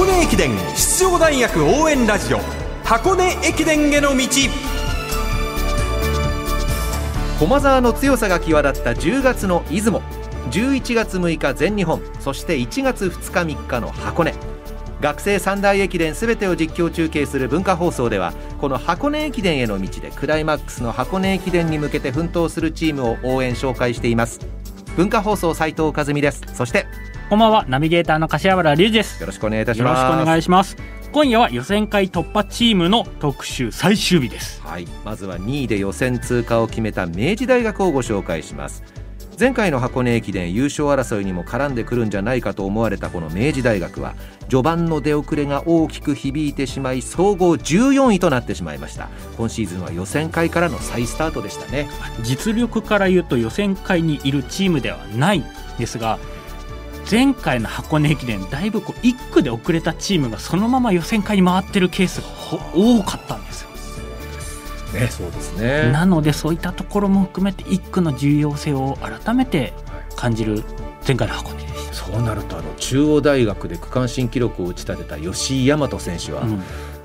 箱根駅伝出場大学応援ラジオ箱根駅伝への道駒澤の強さが際立った10月の出雲11月6日全日本そして1月2日3日の箱根学生三大駅伝すべてを実況中継する文化放送ではこの箱根駅伝への道でクライマックスの箱根駅伝に向けて奮闘するチームを応援紹介しています。文化放送斉藤和美です。そしてこんばんはナビゲーターの柏原隆二です。よろしくお願いいたしよろますしくお願いします。今夜は予選会突破チームの特集最終日です。はい、まずは2位で予選通過を決めた明治大学をご紹介します。前回の箱根駅伝優勝争いにも絡んでくるんじゃないかと思われたこの明治大学は序盤の出遅れが大きく響いてしまい総合14位となってしまいました。今シーズンは予選会からの再スタートでしたね。実力から言うと予選会にいるチームではないんですが前回の箱根駅伝だいぶこう1区で遅れたチームがそのまま予選会に回ってるケースがほ多かったんですよ。ねそうですね。なのでそういったところも含めて1区の重要性を改めて感じる前回の箱根でした。そうなるとあの中央大学で区間新記録を打ち立てた吉井大和選手は、うん。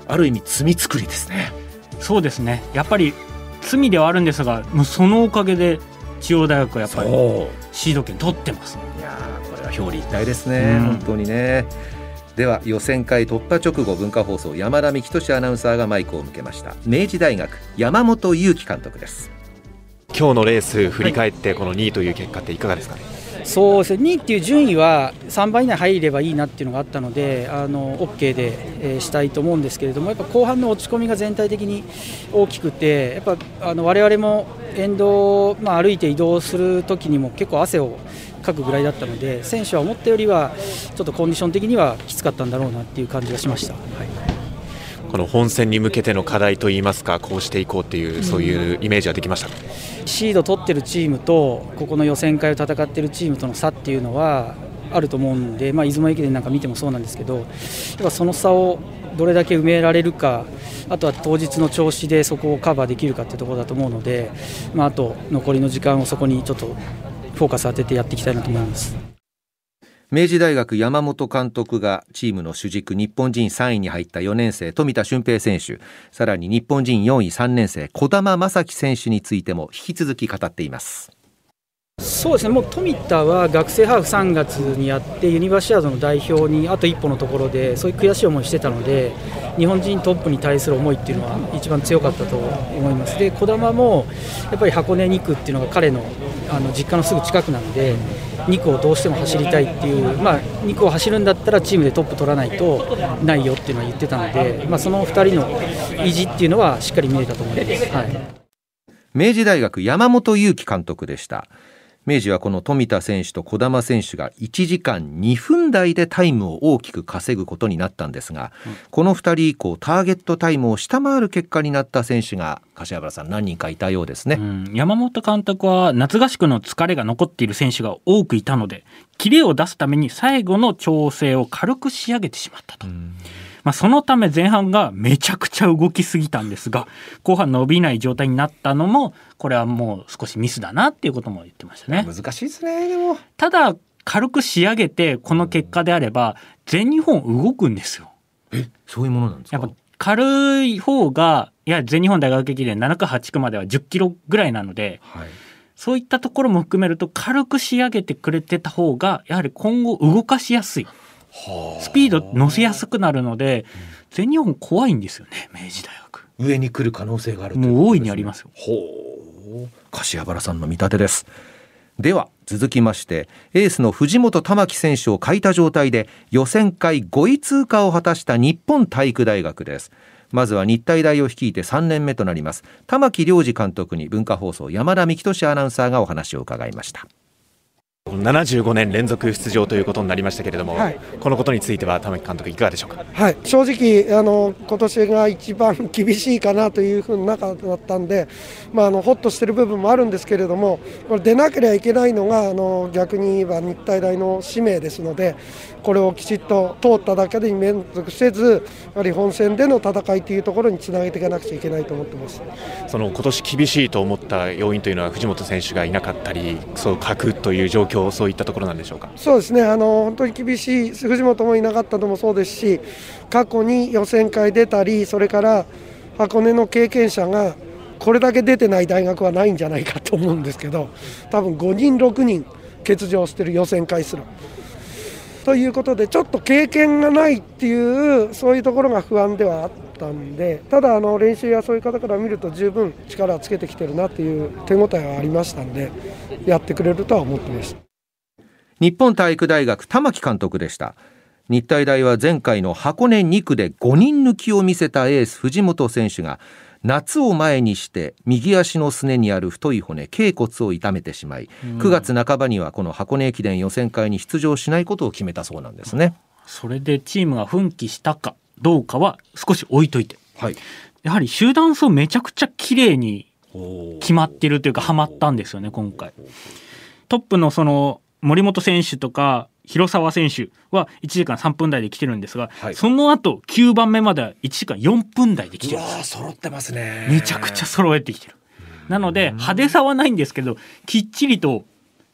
ある意味罪作りですね。そうですね。やっぱり罪ではあるんですがもうそのおかげで中央大学はやっぱりシード権取ってますやーこれは表裏一体ですね、うん。本当にね。では予選会突破直後文化放送山田幹俊アナウンサーがマイクを向けました。明治大学山本裕樹監督です。今日のレース振り返ってこの2位という結果っていかがですかね、そうですね。2位っていう順位は3番以内入ればいいなっていうのがあったのであの OK で、えーしたいと思うんですけれどもやっぱ後半の落ち込みが全体的に大きくてやっぱあの我々も沿道、まあ、歩いて移動する時にも結構汗をかくぐらいだったので選手は思ったよりはちょっとコンディション的にはきつかったんだろうなっていう感じがしました。はいこの本戦に向けての課題といいますかこうしていこうっていうそういうイメージはできましたか、シード取ってるチームとここの予選会を戦ってるチームとの差っていうのはあると思うんで、まあ、出雲駅伝なんか見てもそうなんですけどやっぱその差をどれだけ埋められるかあとは当日の調子でそこをカバーできるかっていうところだと思うので、まあ、あと残りの時間をそこにちょっとフォーカス当ててやっていきたいなと思います。明治大学山本監督がチームの主軸日本人3位に入った4年生富田俊平選手。さらに日本人4位3年生児玉正樹選手についても引き続き語っています。そうですね。もう富田は学生ハーフ3月にやってユニバーシアードの代表にあと一歩のところでそういう悔しい思いしてたので日本人トップに対する思いっていうのは一番強かったと思います。で児玉もやっぱり箱根2区っていうのが彼のあの実家のすぐ近くなので2区をどうしても走りたいっていう、まあ、2区を走るんだったらチームでトップ取らないとないよっていうのは言ってたので、まあ、その2人の意地っていうのはしっかり見えたと思います。はい明治大学山本裕樹監督でした明治はこの富田選手と児玉選手が1時間2分台でタイムを大きく稼ぐことになったんですが、この2人以降ターゲットタイムを下回る結果になった選手が柏原さん何人かいたようですね、うん、山本監督は夏合宿の疲れが残っている選手が多くいたのでキレを出すために最後の調整を軽く仕上げてしまったと。まあ、そのため前半がめちゃくちゃ動きすぎたんですが後半伸びない状態になったのもこれはもう少しミスだなっていうことも言ってましたね。難しいですねでもただ軽く仕上げてこの結果であれば全日本動くんですよ。そういうものなんですか？やっぱ軽い方がいや全日本大学駅伝7区8区までは10キロぐらいなのではいそういったところも含めると軽く仕上げてくれてた方がやはり今後動かしやすいスピード乗せやすくなるので全日本怖いんですよね明治大学。上に来る可能性があるというもう大いにありますよ。ほう。柏原さんの見立てです。では続きましてエースの藤本玉樹選手を欠いた状態で予選会5位通過を果たした日本体育大学です。まずは日体大を率いて3年目となります玉木良二監督に文化放送山田幹俊アナウンサーがお話を伺いました75年連続出場ということになりましたけれども、はい。このことについては玉木監督いかがでしょうか？はい、正直、あの今年が一番厳しいかなというふうな中だったんで、まあ、あのほっとしてる部分もあるんですけれども、これ出なければいけないのがあの逆に言えば日体大の使命ですので、これをきちっと通っただけで満足せず、やはり本戦での戦いというところにつなげていかなくちゃいけないと思ってます。その今年厳しいと思った要因というのは藤本選手がいなかったりそう欠くという状況況、そういったところなんでしょうか？そうですねあの本当に厳しい、藤本もいなかったのもそうですし、過去に予選会出たり、それから箱根の経験者が、これだけ出てない大学はないんじゃないかと思うんですけど、多分5人、6人欠場してる予選会すら。ということで、ちょっと経験がないっていう、そういうところが不安ではあったんで、ただあの、練習やそういう方から見ると、十分力をつけてきてるなっていう手応えはありましたんで、やってくれるとは思ってました。日本体育大学玉木監督でした。日体大は前回の箱根2区で5人抜きを見せたエース藤本選手が夏を前にして右足のすねにある太い骨頸骨を痛めてしまい、9月半ばにはこの箱根駅伝予選会に出場しないことを決めたそうなんですね。それでチームが奮起したかどうかは少し置いといて、はい、やはり集団走めちゃくちゃ綺麗に決まってるというかはまったんですよね今回。トップのその森本選手とか広沢選手は1時間3分台で来てるんですが、はい。その後9番目までは1時間4分台で来てるんです。揃ってますね。めちゃくちゃ揃えてきてる。なので派手さはないんですけどきっちりと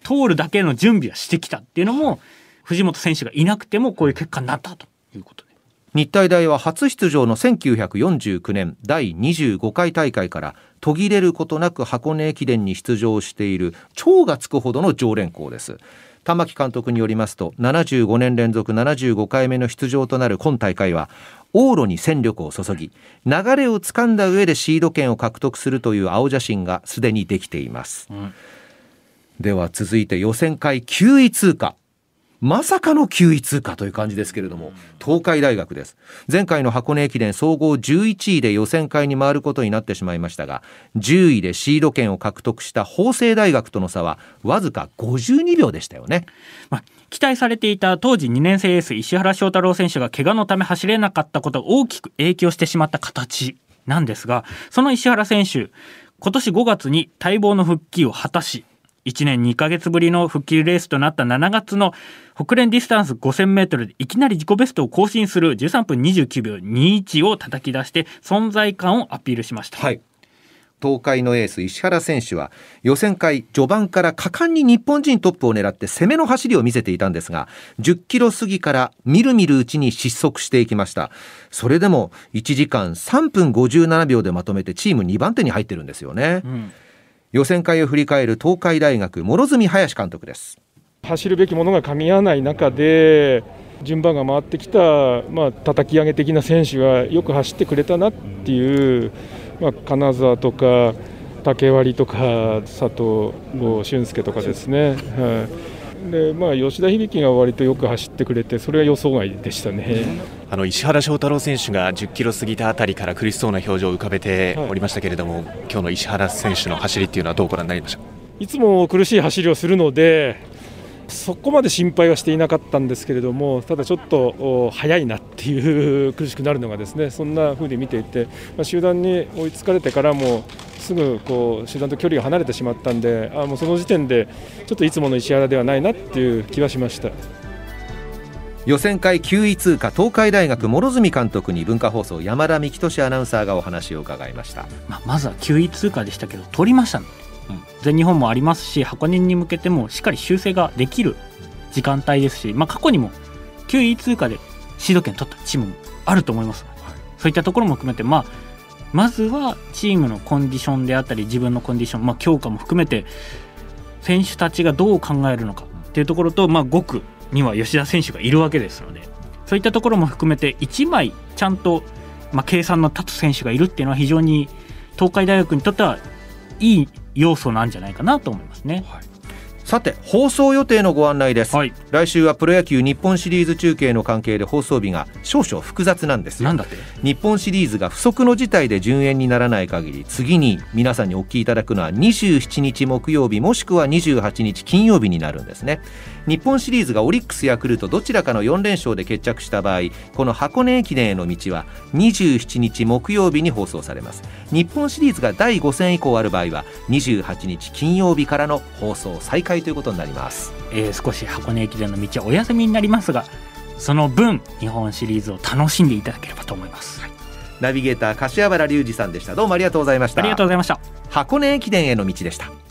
通るだけの準備はしてきたっていうのも藤本選手がいなくてもこういう結果になったということで。日体大は初出場の1949年第25回大会から途切れることなく箱根駅伝に出場している超がつくほどの常連校です。玉木監督によりますと75年連続75回目の出場となる今大会は往路に戦力を注ぎ流れをつかんだ上でシード権を獲得するという青写真がすでにできています、んでは続いて予選会9位通過まさかの9位通過という感じですけれども東海大学です。前回の箱根駅伝総合11位で予選会に回ることになってしまいましたが10位でシード権を獲得した法政大学との差はわずか52秒でしたよね。まあ、期待されていた当時2年生エース石原翔太郎選手が怪我のため走れなかったことが大きく影響してしまった形なんですがその石原選手今年5月に待望の復帰を果たし1年2ヶ月ぶりの復帰レースとなった7月のホクレンディスタンス 5000m でいきなり自己ベストを更新する13分29秒21を叩き出して存在感をアピールしました。はい。東海のエース石原選手は予選会序盤から果敢に日本人トップを狙って攻めの走りを見せていたんですが10キロ過ぎからみるみるうちに失速していきました。それでも1時間3分57秒でまとめてチーム2番手に入ってるんですよね、うん予選会を振り返る東海大学諸角林監督です走るべきものが噛み合わない中で順番が回ってきた、まあ叩き上げ的な選手がよく走ってくれたなっていう、まあ、金沢とか竹割とか佐藤俊介とかですね。はいでまあ、吉田響が割とよく走ってくれてそれは予想外でしたね。あの石原翔太郎選手が10キロ過ぎたあたりから苦しそうな表情を浮かべておりましたけれども、今日の石原選手の走りっていうのはどうご覧になりました？かいつも苦しい走りをするのでそこまで心配はしていなかったんですけれどもただちょっとお速いなっていう苦しくなるのがですねそんな風に見ていて、まあ、集団に追いつかれてからもすぐこう集団と距離が離れてしまったんであもうその時点でちょっといつもの石原ではないなっていう気はしました。予選会9位通過東海大学諸角監督に文化放送山田幹俊アナウンサーがお話を伺いました。まあ、まずは9位通過でしたけど取りましたね、全日本もありますし箱根に向けてもしっかり修正ができる時間帯ですし、まあ、過去にも9位通過でシード権取ったチームもあると思います、そういったところも含めて、まあ、まずはチームのコンディションであったり自分のコンディション、まあ、強化も含めて選手たちがどう考えるのかっていうところと、まあ、5区には吉田選手がいるわけですのでそういったところも含めて1枚ちゃんと、まあ、計算の立つ選手がいるっていうのは非常に東海大学にとってはいい要素なんじゃないかなと思いますね。さて放送予定のご案内です、はい、来週はプロ野球日本シリーズ中継の関係で放送日が少々複雑なんですよ。なんだって？日本シリーズが不測の事態で順延にならない限り次に皆さんにお聞きいただくのは27日木曜日もしくは28日金曜日になるんですね。日本シリーズがオリックスヤクルトどちらかの4連勝で決着した場合この箱根駅伝への道は27日木曜日に放送されます。日本シリーズが第5戦以降ある場合は28日金曜日からの放送再開ということになります。えー少し箱根駅伝の道はお休みになりますがその分日本シリーズを楽しんでいただければと思います、ナビゲーター柏原隆二さんでした。どうもありがとうございました。ありがとうございました。箱根駅伝への道でした